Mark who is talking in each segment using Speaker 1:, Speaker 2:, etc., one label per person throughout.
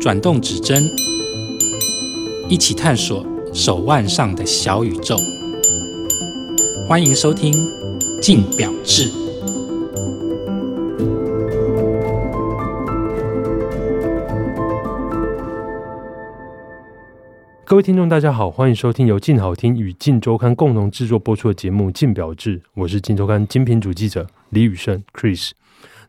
Speaker 1: 转动指针，一起探索手腕上的小宇宙。欢迎收听《镜表志》。
Speaker 2: 各位听众，大家好，欢迎收听由静好听与镜周刊共同制作播出的节目《镜表志》，我是镜周刊精品主记者李宇胜 Chris。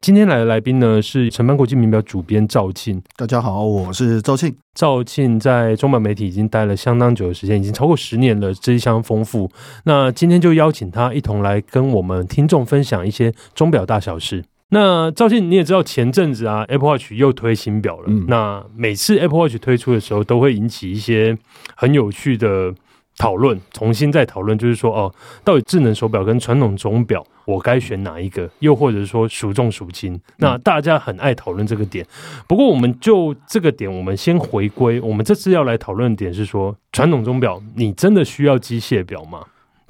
Speaker 2: 今天来的来宾呢是城邦国际名表主编赵庆。
Speaker 3: 大家好，我是赵庆。
Speaker 2: 赵庆在中版媒体已经待了相当久的时间，已经超过十年了，资历相丰富。那今天就邀请他一同来跟我们听众分享一些钟表大小事。那赵庆，你也知道前阵子啊，Apple Watch 又推新表了。嗯。那每次 Apple Watch 推出的时候，都会引起一些很有趣的讨论，重新再讨论，就是说哦，到底智能手表跟传统钟表，我该选哪一个？又或者说孰重孰轻？那大家很爱讨论这个点。不过，我们就这个点，我们先回归。我们这次要来讨论的点是说，传统钟表，你真的需要机械表吗？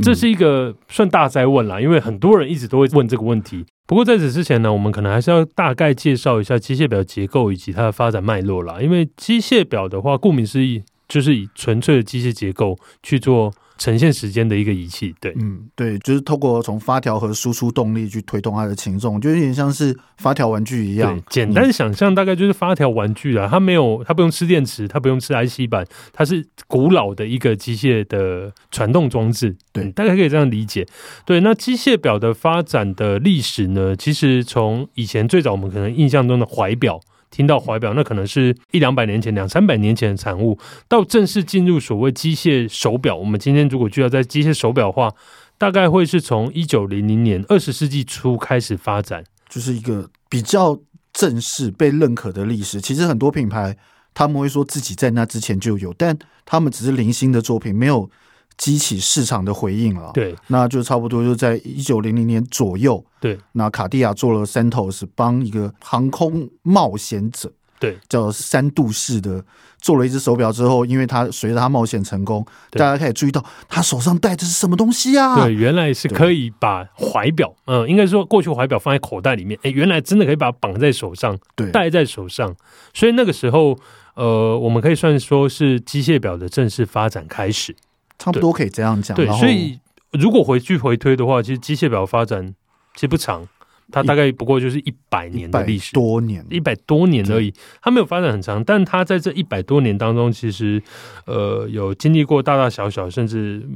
Speaker 2: 这是一个算大灾问啦，因为很多人一直都会问这个问题。不过在此之前呢，我们可能还是要大概介绍一下机械表结构以及它的发展脉络啦。因为机械表的话，顾名思义。就是以纯粹的机械结构去做呈现时间的一个仪器，对，
Speaker 3: 嗯，对，就是透过从发条和输出动力去推动它的轻重，就有点像是发条玩具一样。
Speaker 2: 简单想象，大概就是发条玩具啊，它没有，它不用吃电池，它不用吃 IC 板，它是古老的一个机械的传动装置，对，大概可以这样理解。对，那机械表的发展的历史呢，其实从以前最早我们可能印象中的怀表。听到怀表，那可能是一两百年前、两三百年前的产物。到正式进入所谓机械手表，我们今天如果就要在机械手表化，大概会是从一九零零年二十世纪初开始发展，
Speaker 3: 就是一个比较正式被认可的历史。其实很多品牌他们会说自己在那之前就有，但他们只是零星的作品，没有。激起市场的回应了，
Speaker 2: 对，
Speaker 3: 那就差不多就在一九零零年左右，
Speaker 2: 对，
Speaker 3: 那卡地亚做了 Santos 帮一个航空冒险者，
Speaker 2: 对，
Speaker 3: 叫三度式的做了一只手表之后，因为他随着他冒险成功，大家开始注意到他手上戴的是什么东西啊？
Speaker 2: 对，原来是可以把怀表，嗯，应该说过去怀表放在口袋里面，哎，原来真的可以把它绑在手上，对，戴在手上，所以那个时候，呃，我们可以算说是机械表的正式发展开始。
Speaker 3: 差不多可以这样讲。
Speaker 2: 对，所以如果回去回推的话，其实机械表发展其实不长，它大概不过就是一百年的历史，
Speaker 3: 多年，
Speaker 2: 一百多年而已。它没有发展很长，但它在这一百多年当中，其实呃有经历过大大小小，甚至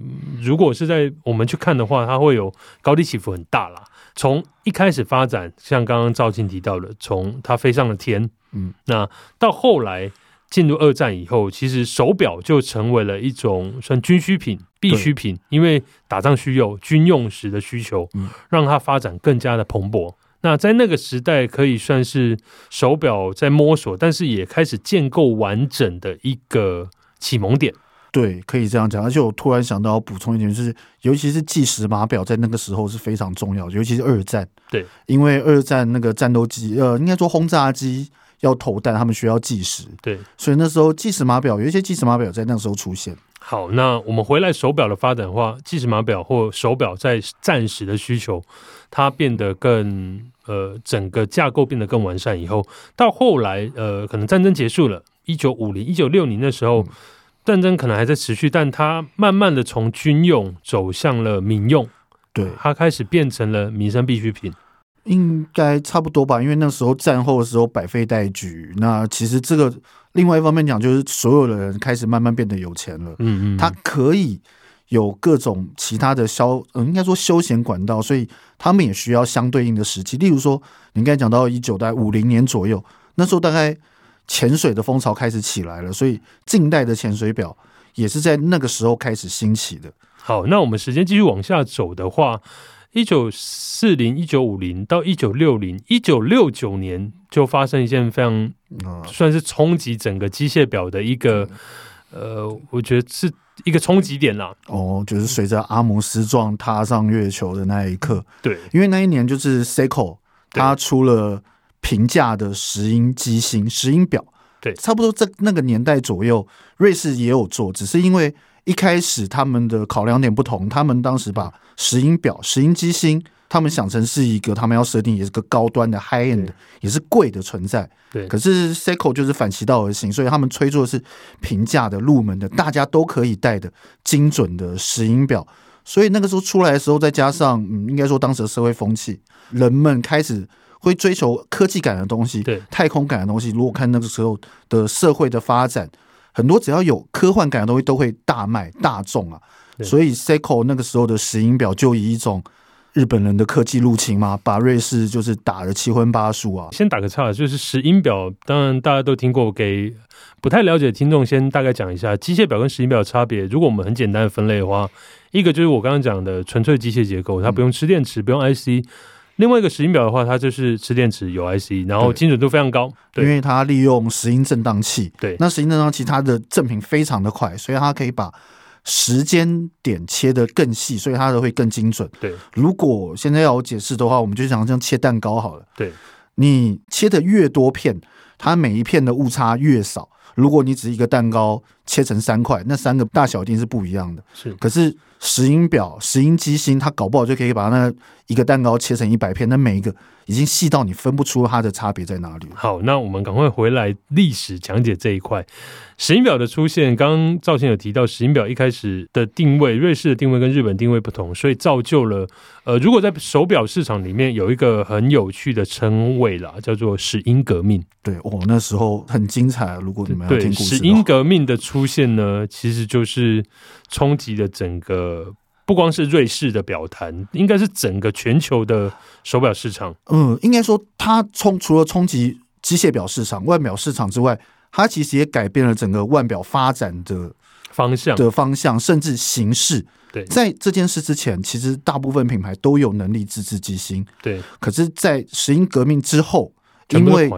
Speaker 2: 如果是在我们去看的话，它会有高低起伏很大啦。从一开始发展，像刚刚赵庆提到的，从它飞上了天，嗯，那到后来。进入二战以后，其实手表就成为了一种算军需品、必需品，因为打仗需要军用时的需求，让它发展更加的蓬勃。那在那个时代，可以算是手表在摸索，但是也开始建构完整的一个启蒙点。
Speaker 3: 对，可以这样讲。而且我突然想到要补充一点，就是尤其是计时码表在那个时候是非常重要的，尤其是二战。
Speaker 2: 对，
Speaker 3: 因为二战那个战斗机，呃，应该说轰炸机。要投弹，他们需要计时，
Speaker 2: 对，
Speaker 3: 所以那时候计时码表有一些计时码表在那个时候出现。
Speaker 2: 好，那我们回来手表的发展的话，计时码表或手表在暂时的需求，它变得更呃，整个架构变得更完善以后，到后来呃，可能战争结束了，一九五零、一九六零的时候，战争可能还在持续，但它慢慢的从军用走向了民用，
Speaker 3: 对，
Speaker 2: 它开始变成了民生必需品。
Speaker 3: 应该差不多吧，因为那时候战后的时候百废待举，那其实这个另外一方面讲，就是所有的人开始慢慢变得有钱了，嗯嗯，他可以有各种其他的消，嗯，应该说休闲管道，所以他们也需要相对应的时期。例如说，你刚才讲到一九代五零年左右，那时候大概潜水的风潮开始起来了，所以近代的潜水表也是在那个时候开始兴起的。
Speaker 2: 好，那我们时间继续往下走的话。一九四零、一九五零到一九六零、一九六九年，就发生一件非常算是冲击整个机械表的一个，呃，我觉得是一个冲击点啦。
Speaker 3: 哦，就是随着阿姆斯壮踏上月球的那一刻，
Speaker 2: 对，
Speaker 3: 因为那一年就是 Seiko 他出了平价的石英机芯石英表，
Speaker 2: 对，
Speaker 3: 差不多在那个年代左右，瑞士也有做，只是因为。一开始他们的考量点不同，他们当时把石英表、石英机芯他们想成是一个他们要设定也是个高端的 high end，也是贵的存在。
Speaker 2: 对，
Speaker 3: 可是 Seiko 就是反其道而行，所以他们推出的是平价的、入门的，大家都可以戴的精准的石英表。所以那个时候出来的时候，再加上嗯，应该说当时的社会风气，人们开始会追求科技感的东西，
Speaker 2: 对，
Speaker 3: 太空感的东西。如果看那个时候的社会的发展，很多只要有科幻感的东西都会大卖大众啊。所以 Seiko 那个时候的石英表就以一种日本人的科技入侵嘛，把瑞士就是打得七荤八素啊。
Speaker 2: 先打个岔，就是石英表，当然大家都听过，给不太了解的听众先大概讲一下机械表跟石英表的差别。如果我们很简单的分类的话，一个就是我刚刚讲的纯粹机械结构，它不用吃电池，不用 IC。另外一个石英表的话，它就是吃电池，有 IC，然后精准度非常高，对，
Speaker 3: 因为它利用石英振荡器。
Speaker 2: 对，
Speaker 3: 那石英振荡器它的振频非常的快，所以它可以把时间点切得更细，所以它的会更精准。
Speaker 2: 对，
Speaker 3: 如果现在要我解释的话，我们就想像切蛋糕好了。
Speaker 2: 对，
Speaker 3: 你切的越多片，它每一片的误差越少。如果你只一个蛋糕切成三块，那三个大小一定是不一样的。
Speaker 2: 是，
Speaker 3: 可是石英表、石英机芯，它搞不好就可以把那一个蛋糕切成一百片，那每一个已经细到你分不出它的差别在哪里。
Speaker 2: 好，那我们赶快回来历史讲解这一块。石英表的出现，刚刚兆庆有提到，石英表一开始的定位，瑞士的定位跟日本定位不同，所以造就了呃，如果在手表市场里面有一个很有趣的称谓啦，叫做石英革命。
Speaker 3: 对，哦，那时候很精彩。如果你们要听故事，
Speaker 2: 石英革命的出现呢，其实就是冲击了整个。不光是瑞士的表坛，应该是整个全球的手表市场。
Speaker 3: 嗯，应该说它冲除了冲击机械表市场、腕表市场之外，它其实也改变了整个腕表发展的
Speaker 2: 方向
Speaker 3: 的方向，甚至形式。
Speaker 2: 对，
Speaker 3: 在这件事之前，其实大部分品牌都有能力自制机芯。
Speaker 2: 对，
Speaker 3: 可是，在石英革命之后。因为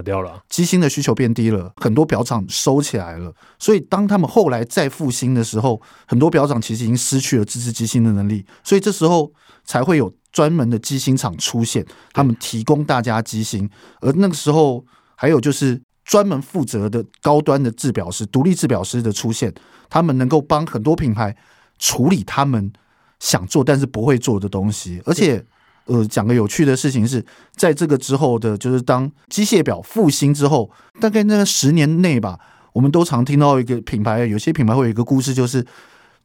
Speaker 3: 机芯的需求变低了，很多表厂收起来了，所以当他们后来再复兴的时候，很多表厂其实已经失去了自制机芯的能力，所以这时候才会有专门的机芯厂出现，他们提供大家机芯。而那个时候还有就是专门负责的高端的制表师、独立制表师的出现，他们能够帮很多品牌处理他们想做但是不会做的东西，而且。呃，讲个有趣的事情是，在这个之后的，就是当机械表复兴之后，大概那十年内吧，我们都常听到一个品牌，有些品牌会有一个故事，就是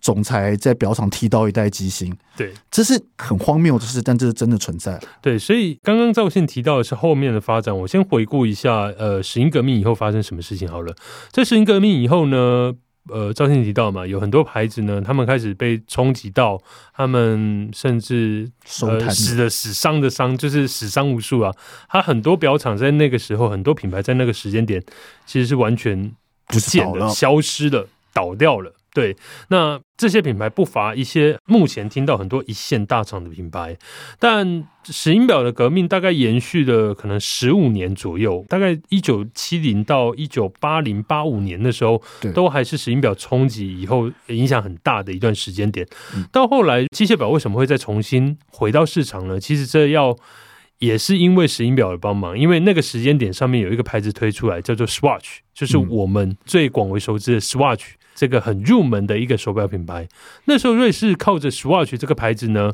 Speaker 3: 总裁在表厂剃刀一代机芯。
Speaker 2: 对，
Speaker 3: 这是很荒谬的事，但这是真的存在。
Speaker 2: 对，所以刚刚赵信提到的是后面的发展，我先回顾一下，呃，石英革命以后发生什么事情好了。在石英革命以后呢？呃，赵信提到嘛，有很多牌子呢，他们开始被冲击到，他们甚至呃死的死伤的伤，就是死伤无数啊。他很多表厂在那个时候，很多品牌在那个时间点，其实是完全不见了，消失了，倒掉了。对，那这些品牌不乏一些目前听到很多一线大厂的品牌，但石英表的革命大概延续了可能十五年左右，大概一九七零到一九八零八五年的时候，都还是石英表冲击以后影响很大的一段时间点。到后来，机械表为什么会再重新回到市场呢？其实这要也是因为石英表的帮忙，因为那个时间点上面有一个牌子推出来，叫做 Swatch，就是我们最广为熟知的 Swatch。这个很入门的一个手表品牌，那时候瑞士靠着 Swatch 这个牌子呢，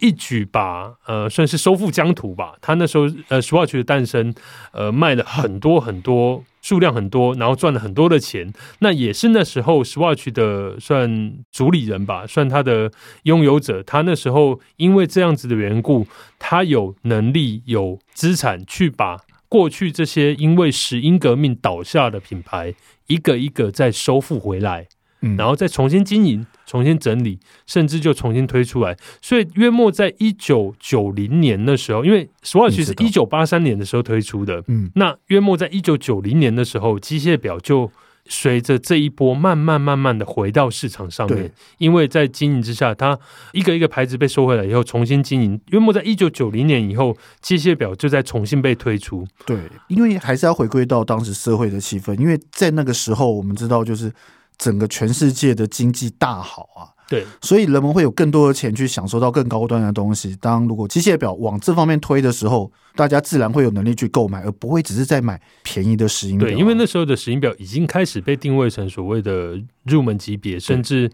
Speaker 2: 一举把呃算是收复疆土吧。他那时候呃 Swatch 的诞生，呃卖了很多很多数量很多，然后赚了很多的钱。那也是那时候 Swatch 的算主理人吧，算他的拥有者。他那时候因为这样子的缘故，他有能力有资产去把。过去这些因为石英革命倒下的品牌，一个一个再收复回来，嗯，然后再重新经营、重新整理，甚至就重新推出来。所以约莫在一九九零年的时候，因为 Swatch 是一九八三年的时候推出的，嗯，那约莫在一九九零年的时候，机械表就。随着这一波慢慢慢慢的回到市场上面，因为在经营之下，它一个一个牌子被收回来以后，重新经营。约莫在一九九零年以后，机械表就在重新被推出。
Speaker 3: 对，因为还是要回归到当时社会的气氛，因为在那个时候，我们知道就是整个全世界的经济大好啊。
Speaker 2: 对，
Speaker 3: 所以人们会有更多的钱去享受到更高端的东西。当如果机械表往这方面推的时候，大家自然会有能力去购买，而不会只是在买便宜的石英表。
Speaker 2: 对，因为那时候的石英表已经开始被定位成所谓的入门级别，甚至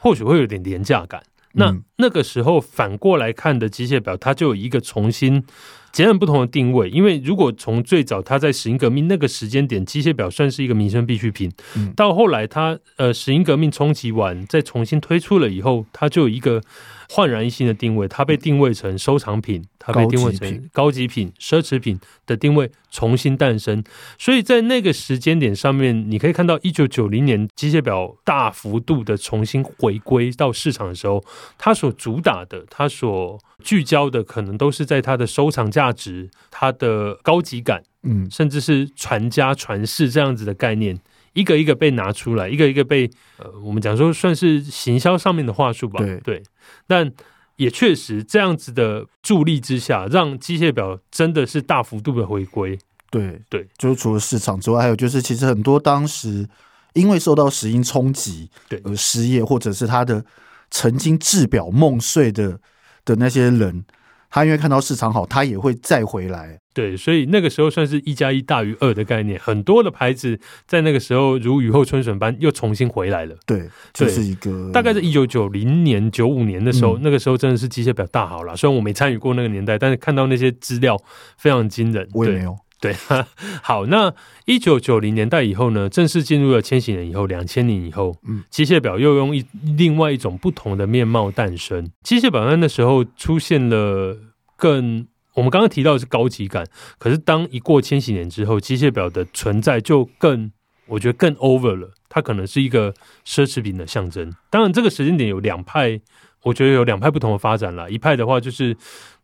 Speaker 2: 或许会有点廉价感。那那个时候反过来看的机械表，它就有一个重新截然不同的定位。因为如果从最早它在石英革命那个时间点，机械表算是一个民生必需品，到后来它呃石英革命冲击完，再重新推出了以后，它就有一个。焕然一新的定位，它被定位成收藏品，它被定位成高级品、奢侈品的定位重新诞生。所以在那个时间点上面，你可以看到一九九零年机械表大幅度的重新回归到市场的时候，它所主打的、它所聚焦的，可能都是在它的收藏价值、它的高级感，嗯，甚至是传家传世这样子的概念。一个一个被拿出来，一个一个被呃，我们讲说算是行销上面的话术吧。对对，但也确实这样子的助力之下，让机械表真的是大幅度的回归。对对，就是除了市场之外，还有就是其实很多当时因为受到石英冲击，对而失业，或者是他的曾经制表梦碎的的那些人。他因为看到市场好，他也会再回来。对，所以那个时候算是一加一大于二的概念。很多的牌子在那个时候如雨后春笋般又重新回来了。对，就是一个大概是一九九零年、九五年的时候，嗯、那个时候真的是机械表大好了。虽然我没参与过那个年代，但是看到那些资料非常惊人。我也没有。对，好，那一九九零年代以后呢，正式进入了千禧年以后，两千年以后，嗯，机械表又用一另外一种不同的面貌诞生。机械表在那时候出现了更，我们刚刚提到的是高级感，可是当一过千禧年之后，机械表的存在就更，我觉得更 over 了，它可能是一个奢侈品的象征。当然，这个时间点有两派，我觉得有两派不同的发展了。一派的话就是。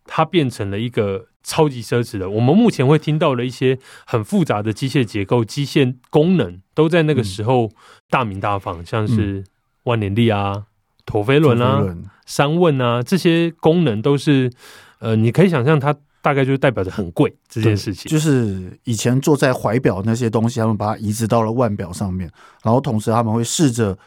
Speaker 2: 它变成了一个超级奢侈的。我们目前会听到的一些很复杂的机械结构、机械功能，都在那个时候大名大放，像是万年历啊、陀飞轮啊、三问啊，这些功能都是呃，你可以想象，它大概就代表着很贵这件事情。就是以前坐在怀表那些东西，他们把它移植到了腕表上面，然后同时他们会试着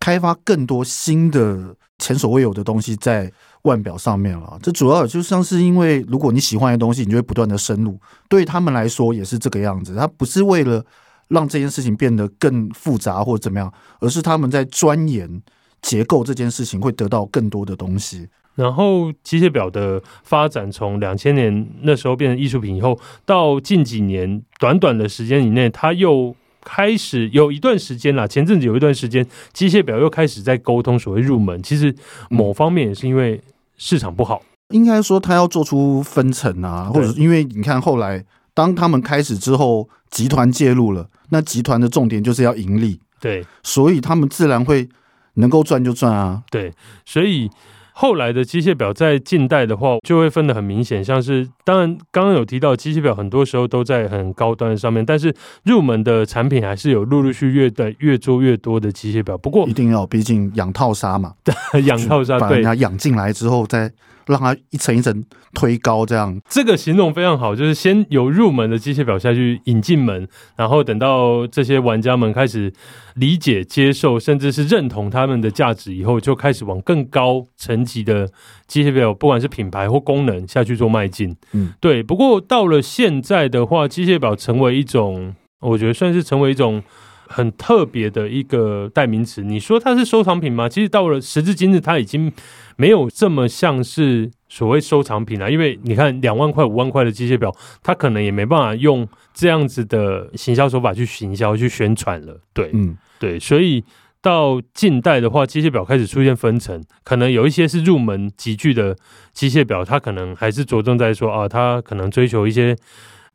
Speaker 2: 开发更多新的前所未有的东西在。腕表上面了，这主要就像是因为，如果你喜欢的东西，你就会不断的深入。对他们来说也是这个样子，他不是为了让这件事情变得更复杂或者怎么样，而是他们在钻研结构这件事情会得到更多的东西。然后机械表的发展从两千年那时候变成艺术品以后，到近几年短短的时间以内，它又开始有一段时间啦。前阵子有一段时间，机械表又开始在沟通所谓入门。其实某方面也是因为。市场不好，应该说他要做出分层啊，或者因为你看后来当他们开始之后，集团介入了，那集团的重点就是要盈利，对，所以他们自然会能够赚就赚啊，对，所以。后来的机械表在近代的话，就会分得很明显，像是当然刚刚有提到机械表，很多时候都在很高端上面，但是入门的产品还是有陆陆续续越的越做越多的机械表。不过一定要，毕竟养套杀嘛，养套杀，把人家养进来之后再。让它一层一层推高，这样这个形容非常好，就是先由入门的机械表下去引进门，然后等到这些玩家们开始理解、接受，甚至是认同他们的价值以后，就开始往更高层级的机械表，不管是品牌或功能下去做迈进。嗯，对。不过到了现在的话，机械表成为一种，我觉得算是成为一种。很特别的一个代名词，你说它是收藏品吗？其实到了时至今日，它已经没有这么像是所谓收藏品了。因为你看，两万块、五万块的机械表，它可能也没办法用这样子的行销手法去行销、去宣传了。对，嗯，对。所以到近代的话，机械表开始出现分层，可能有一些是入门级具的机械表，它可能还是着重在说啊，它可能追求一些。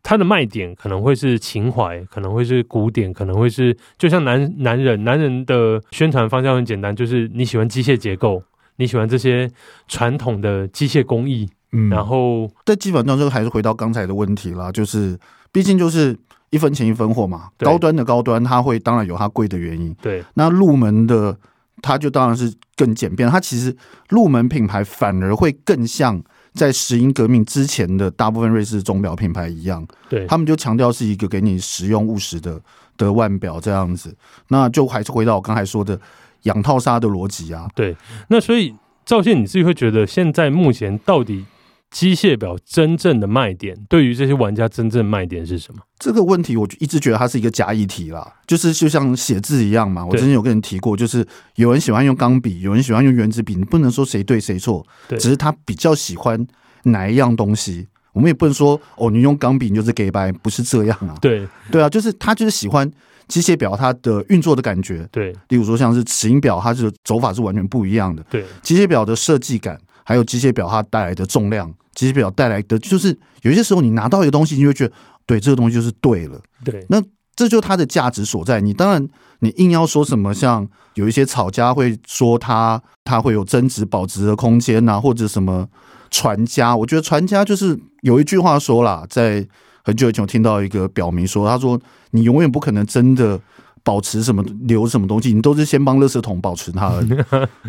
Speaker 2: 它的卖点可能会是情怀，可能会是古典，可能会是就像男男人，男人的宣传方向很简单，就是你喜欢机械结构，你喜欢这些传统的机械工艺，嗯，然后但基本上就还是回到刚才的问题啦，就是毕竟就是一分钱一分货嘛，高端的高端，它会当然有它贵的原因，对，那入门的它就当然是更简便，它其实入门品牌反而会更像。在石英革命之前的大部分瑞士钟表品牌一样，对，他们就强调是一个给你实用务实的的腕表这样子，那就还是回到我刚才说的养套杀的逻辑啊。对，那所以赵信你自己会觉得现在目前到底机械表真正的卖点，对于这些玩家真正卖点是什么？
Speaker 3: 这个问题我就一直觉得它是一个假议题啦，就是就像写字一样嘛。我之前有跟人提过，就是有人喜欢用钢笔，有人喜欢用原子笔，你不能说谁对谁错，只是他比较喜欢哪一样东西。我们也不能说哦，你用钢笔你就是 gay 掰，不是这样啊。
Speaker 2: 对
Speaker 3: 对啊，就是他就是喜欢机械表它的运作的感觉。
Speaker 2: 对，
Speaker 3: 例如说像是石英表，它是走法是完全不一样的。
Speaker 2: 对，
Speaker 3: 机械表的设计感，还有机械表它带来的重量，机械表带来的就是有些时候你拿到一个东西，你会觉得对这个东西就是对了。
Speaker 2: 对，
Speaker 3: 那这就是它的价值所在。你当然你硬要说什么，像有一些炒家会说它它会有增值保值的空间呐，或者什么。传家，我觉得传家就是有一句话说啦，在很久以前我听到一个表明说，他说你永远不可能真的保持什么留什么东西，你都是先帮垃圾桶保持它而已，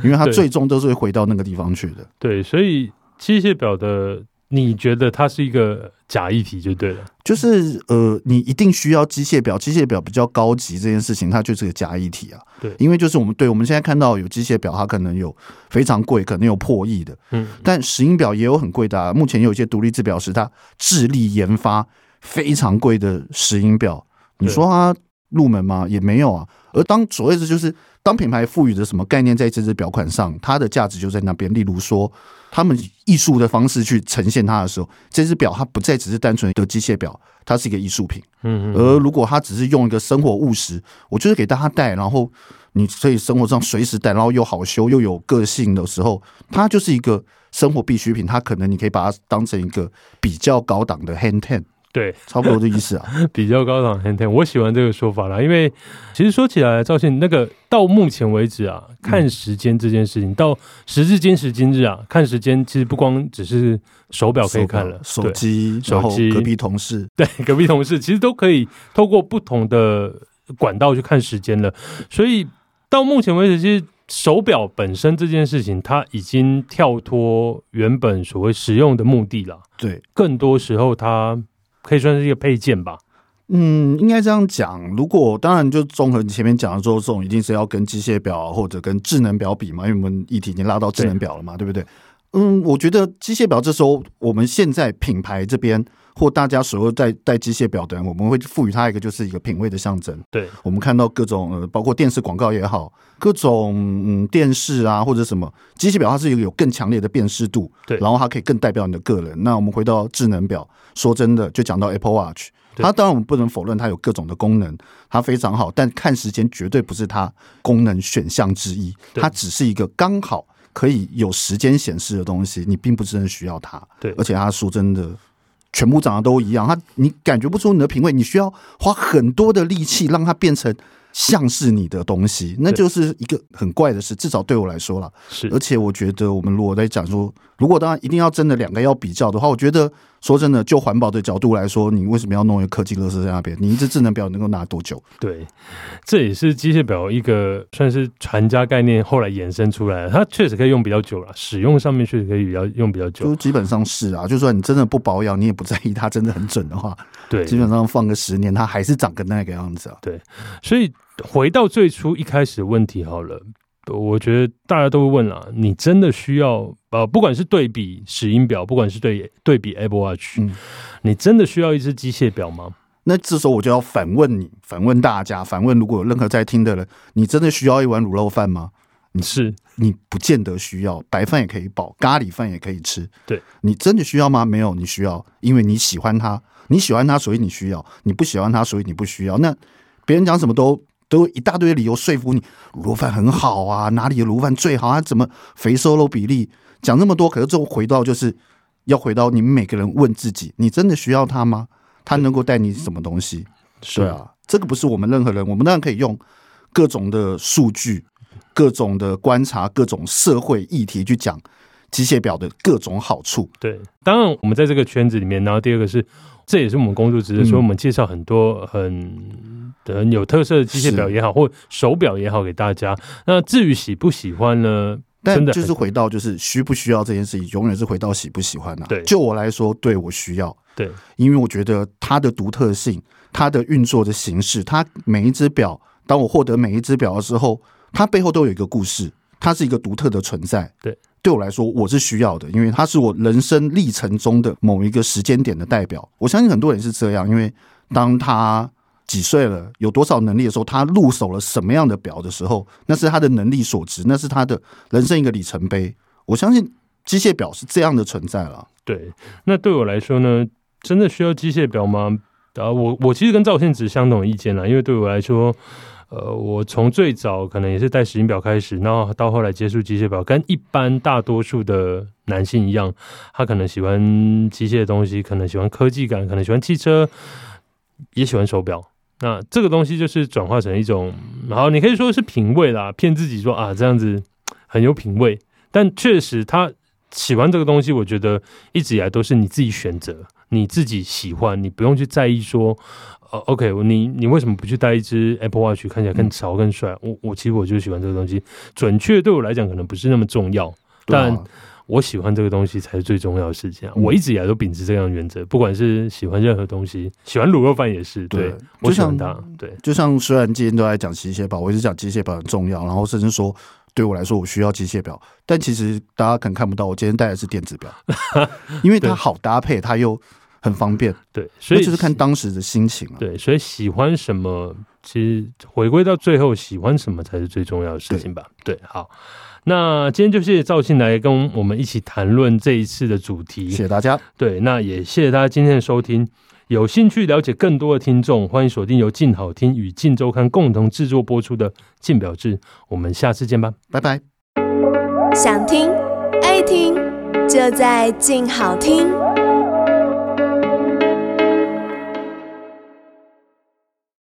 Speaker 3: 因为它最终都是会回到那个地方去的。
Speaker 2: 对，所以机械表的。你觉得它是一个假议题就对了，
Speaker 3: 就是呃，你一定需要机械表，机械表比较高级这件事情，它就是个假议题啊。
Speaker 2: 对，
Speaker 3: 因为就是我们对我们现在看到有机械表，它可能有非常贵，可能有破亿的，嗯，但石英表也有很贵的啊。目前有一些独立制表师，他致力研发非常贵的石英表，你说它入门吗？也没有啊。而当所谓的就是当品牌赋予的什么概念在这只表款上，它的价值就在那边。例如说。他们艺术的方式去呈现它的时候，这只表它不再只是单纯的机械表，它是一个艺术品。嗯，而如果它只是用一个生活务实，我就是给大家戴，然后你可以生活上随时戴，然后又好修又有个性的时候，它就是一个生活必需品。它可能你可以把它当成一个比较高档的 hand ten。
Speaker 2: 对，
Speaker 3: 差不多的意思啊，
Speaker 2: 比较高档 hand ten，我喜欢这个说法啦，因为其实说起来，赵信那个到目前为止啊，看时间这件事情，嗯、到时至今时今日啊，看时间其实不光只是手表可以看了，
Speaker 3: 手机、
Speaker 2: 手机、
Speaker 3: 隔壁同事，
Speaker 2: 对，隔壁同事其实都可以透过不同的管道去看时间了。所以到目前为止，其实手表本身这件事情，它已经跳脱原本所谓使用的目的了。
Speaker 3: 对，
Speaker 2: 更多时候它。可以算是一个配件吧。
Speaker 3: 嗯，应该这样讲。如果当然就综合你前面讲的说，这种一定是要跟机械表或者跟智能表比嘛，因为我们议题已经拉到智能表了嘛，对不对？嗯，我觉得机械表这时候我们现在品牌这边或大家所有在戴机械表的人，我们会赋予它一个就是一个品味的象征。
Speaker 2: 对，我
Speaker 3: 们看到各种呃，包括电视广告也好，各种嗯电视啊或者什么机械表，它是一个有更强烈的辨识度。
Speaker 2: 对，
Speaker 3: 然后它可以更代表你的个人。那我们回到智能表。说真的，就讲到 Apple Watch，它当然我们不能否认它有各种的功能，它非常好，但看时间绝对不是它功能选项之一，它只是一个刚好可以有时间显示的东西，你并不真的需要它。
Speaker 2: 对，
Speaker 3: 而且它说真的，全部长得都一样，他你感觉不出你的品味，你需要花很多的力气让它变成。像是你的东西，那就是一个很怪的事，至少对我来说啦。
Speaker 2: 是，
Speaker 3: 而且我觉得我们如果在讲说，如果当然一定要真的两个要比较的话，我觉得说真的，就环保的角度来说，你为什么要弄一个科技乐色在那边？你一只智能表能够拿多久？
Speaker 2: 对，这也是机械表一个算是传家概念，后来衍生出来的，它确实可以用比较久了，使用上面确实可以比较用比较久。
Speaker 3: 就基本上是啊，就算你真的不保养，你也不在意它真的很准的话，
Speaker 2: 对，
Speaker 3: 基本上放个十年，它还是长个那个样子啊。
Speaker 2: 对，所以。回到最初一开始的问题好了，我觉得大家都会问了：你真的需要呃，不管是对比石英表，不管是对对比 Apple Watch，嗯，你真的需要一只机械表吗？
Speaker 3: 那这时候我就要反问你，反问大家，反问如果有任何在听的人，你真的需要一碗卤肉饭吗？你
Speaker 2: 是
Speaker 3: 你不见得需要，白饭也可以饱，咖喱饭也可以吃。
Speaker 2: 对，
Speaker 3: 你真的需要吗？没有，你需要，因为你喜欢它，你喜欢它，所以你需要；你不喜欢它，所以你不需要。那别人讲什么都。都有一大堆理由说服你，卤肉饭很好啊，哪里的卤肉饭最好啊？怎么肥瘦肉比例讲那么多？可是最后回到就是要回到你们每个人问自己：你真的需要它吗？它能够带你什么东西？是啊，这个不是我们任何人，我们当然可以用各种的数据、各种的观察、各种社会议题去讲机械表的各种好处。
Speaker 2: 对，当然我们在这个圈子里面，然后第二个是，这也是我们工作职责，所以我们介绍很多很。很有特色的机械表也好，或手表也好，给大家。那至于喜不喜欢呢？
Speaker 3: 但就是回到就是需不需要这件事情，永远是回到喜不喜欢啊。
Speaker 2: 对，
Speaker 3: 就我来说，对我需要。
Speaker 2: 对，
Speaker 3: 因为我觉得它的独特性，它的运作的形式，它每一只表，当我获得每一只表的时候，它背后都有一个故事，它是一个独特的存在。
Speaker 2: 对，
Speaker 3: 对我来说我是需要的，因为它是我人生历程中的某一个时间点的代表。我相信很多人是这样，因为当他几岁了，有多少能力的时候，他入手了什么样的表的时候，那是他的能力所值，那是他的人生一个里程碑。我相信机械表是这样的存在了。
Speaker 2: 对，那对我来说呢，真的需要机械表吗？啊，我我其实跟赵信持相同意见啦，因为对我来说。呃，我从最早可能也是戴时间表开始，然后到后来接触机械表，跟一般大多数的男性一样，他可能喜欢机械的东西，可能喜欢科技感，可能喜欢汽车，也喜欢手表。那这个东西就是转化成一种，然后你可以说是品味啦，骗自己说啊这样子很有品味，但确实他喜欢这个东西，我觉得一直以来都是你自己选择，你自己喜欢，你不用去在意说。哦、uh，OK，你你为什么不去戴一只 Apple Watch，看起来更潮更帅？我我其实我就喜欢这个东西，准确对我来讲可能不是那么重要，但我喜欢这个东西才是最重要的事情。我一直以来都秉持这样的原则，不管是喜欢任何东西，喜欢卤肉饭也是。对，我喜欢它。对，
Speaker 3: 就像虽然今天都在讲机械表，我一直讲机械表很重要，然后甚至说对我来说我需要机械表，但其实大家可能看不到，我今天戴的是电子表，因为它好搭配，它又。很方便，
Speaker 2: 对，所以
Speaker 3: 就是看当时的心情啊。
Speaker 2: 对，所以喜欢什么，其实回归到最后，喜欢什么才是最重要的事情吧。对，对，好，那今天就谢谢赵庆来跟我们一起谈论这一次的主题，
Speaker 3: 谢谢大家。
Speaker 2: 对，那也谢谢大家今天的收听。有兴趣了解更多的听众，欢迎锁定由静好听与静周刊共同制作播出的《静表志》，我们下次见吧，
Speaker 3: 拜拜。
Speaker 4: 想听爱听，就在静好听。